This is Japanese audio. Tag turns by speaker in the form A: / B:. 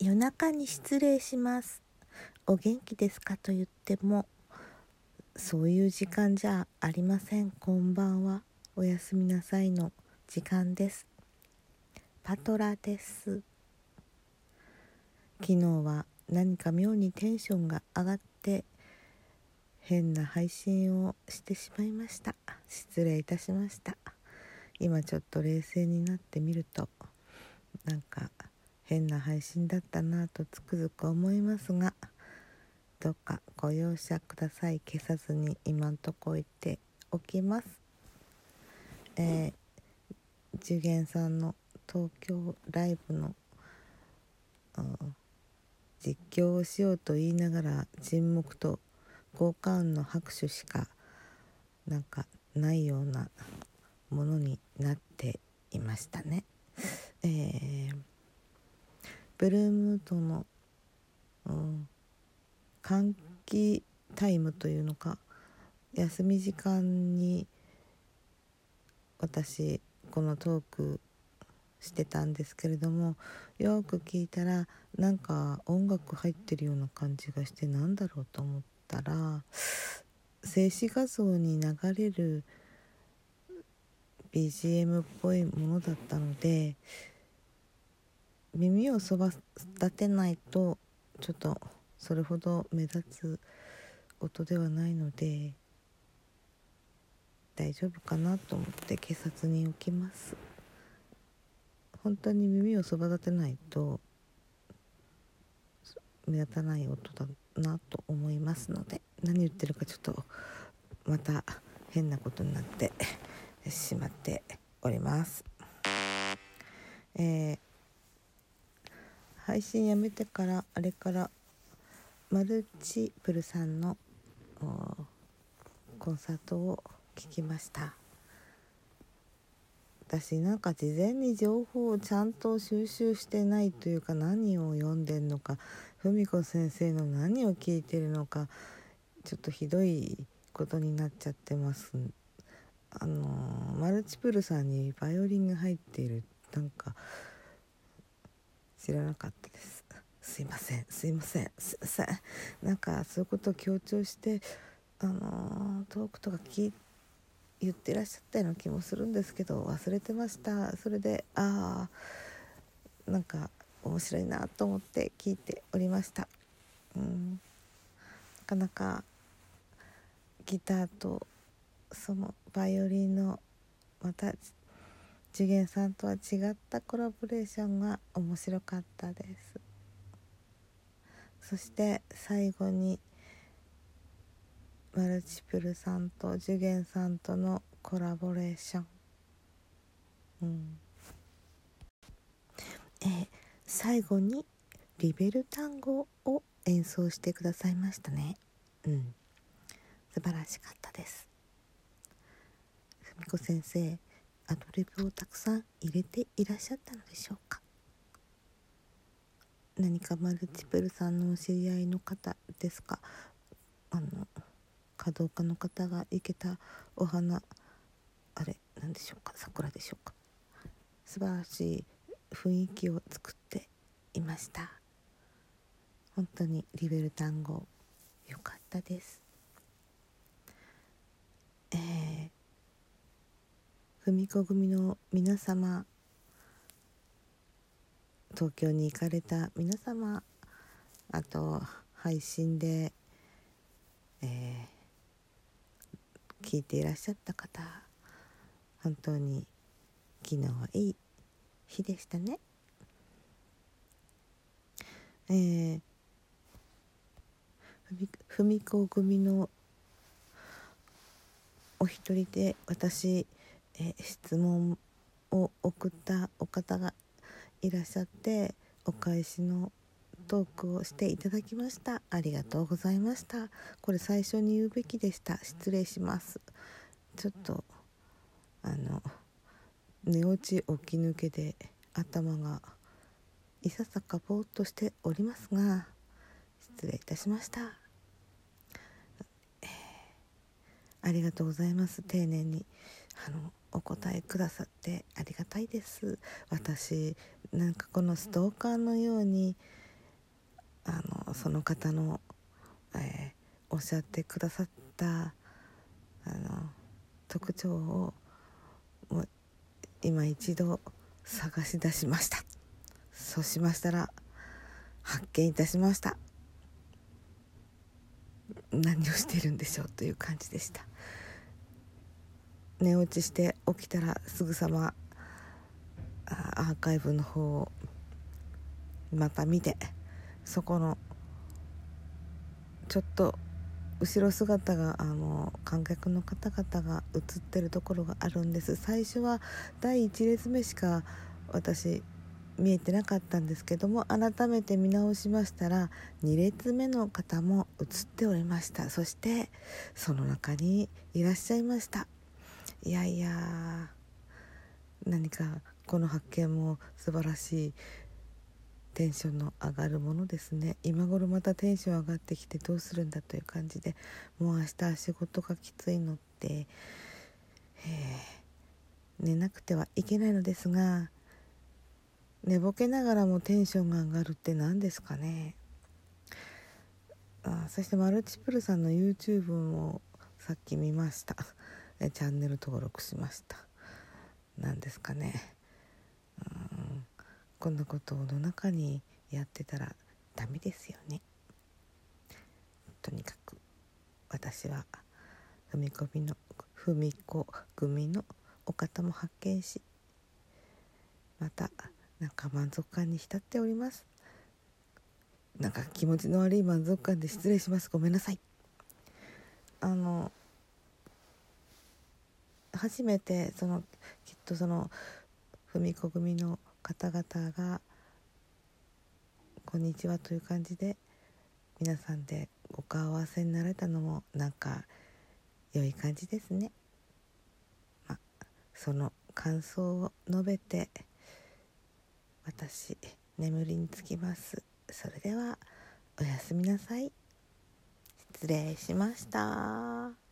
A: 夜中に失礼します。お元気ですかと言ってもそういう時間じゃありません。こんばんは。おやすみなさいの時間です。パトラです。昨日は何か妙にテンションが上がって変な配信をしてしまいました。失礼いたしました。今ちょっと冷静になってみるとなんか変な配信だったなとつくづく思いますがどうかご容赦ください消さずに今んとこ言っておきますえー、次元さんの東京ライブの実況をしようと言いながら沈黙と効果音の拍手しかなんかないようなものになっていましたね。えーブルームードの、うん、換気タイムというのか休み時間に私このトークしてたんですけれどもよく聞いたらなんか音楽入ってるような感じがしてなんだろうと思ったら静止画像に流れる BGM っぽいものだったので耳をそば立てないとちょっとそれほど目立つ音ではないので大丈夫かなと思って警察に置きます本当に耳をそば立てないと目立たない音だなと思いますので何言ってるかちょっとまた変なことになってしまっております。えー配信やめてからあれからマルチプルさんのコンサートを聞きました。私なんか事前に情報をちゃんと収集してないというか何を読んでんのか文子先生の何を聞いてるのかちょっとひどいことになっちゃってます。あのマルチプルさんにバイオリンが入っているなんか知らなかったです。すいません。すいません。すいません。なんかそういうことを強調してあのトークとか聞いて言ってらっしゃったような気もするんですけど忘れてました。それでああなんか面白いなと思って聞いておりました。うん。なかなかギターとそのバイオリンのまた次元さんとは違ったコラボレーションが面白かったです。そして最後にマルチプルさんと次元さんとのコラボレーション、うん、えー、最後にリベル単語を演奏してくださいましたね。うん。素晴らしかったです。ふみこ先生アドリブをたくさん入れていらっしゃったのでしょうか？何かマルチプルさんのお知り合いの方ですか？あの華道家の方が生けたお花あれ何でしょうか？桜でしょうか？素晴らしい雰囲気を作っていました。本当にリベル単語良かったですえー組子組の皆様東京に行かれた皆様あと配信で、えー、聞いていらっしゃった方本当に昨日はいい日でしたね。えー、文子組のお一人で私え質問を送ったお方がいらっしゃってお返しのトークをしていただきました。ありがとうございました。これ最初に言うべきでした。失礼します。ちょっとあの寝落ち起き抜けで頭がいささかぼーっとしておりますが失礼いたしました、えー、ありがとうございます。丁寧にあのお答えくださってありがたいです。私なんかこのストーカーのようにあのその方の、えー、おっしゃってくださったあの特徴をもう今一度探し出しました。そうしましたら発見いたしました。何をしてるんでしょうという感じでした。寝落ちして起きたらすぐさまアーカイブの方をまた見てそこのちょっと後ろ姿があの観客の方々が映ってるところがあるんです。最初は第1列目しか私見えてなかったんですけども改めて見直しましたら2列目の方も映っておりました。そしてその中にいらっしゃいました。いやいや何かこの発見も素晴らしいテンションの上がるものですね。今頃またテンション上がってきてどうするんだという感じでもう明日仕事がきついのって、寝なくてはいけないのですが寝ぼけながらもテンションが上がるって何ですかね。あそしてマルチプルさんの YouTube もさっき見ました。チャンネル登録しました。何ですかね。うん。こんなことをの中にやってたらダメですよね。とにかく私は踏み込みの踏み子組のお方も発見しまたなんか満足感に浸っております。なんか気持ちの悪い満足感で失礼します。ごめんなさい。あの初めてそのきっとその踏み子組の方々が「こんにちは」という感じで皆さんでお顔合わせになれたのもなんか良い感じですね。まあ、その感想を述べて私眠りにつきます。それではおやすみなさい。失礼しました。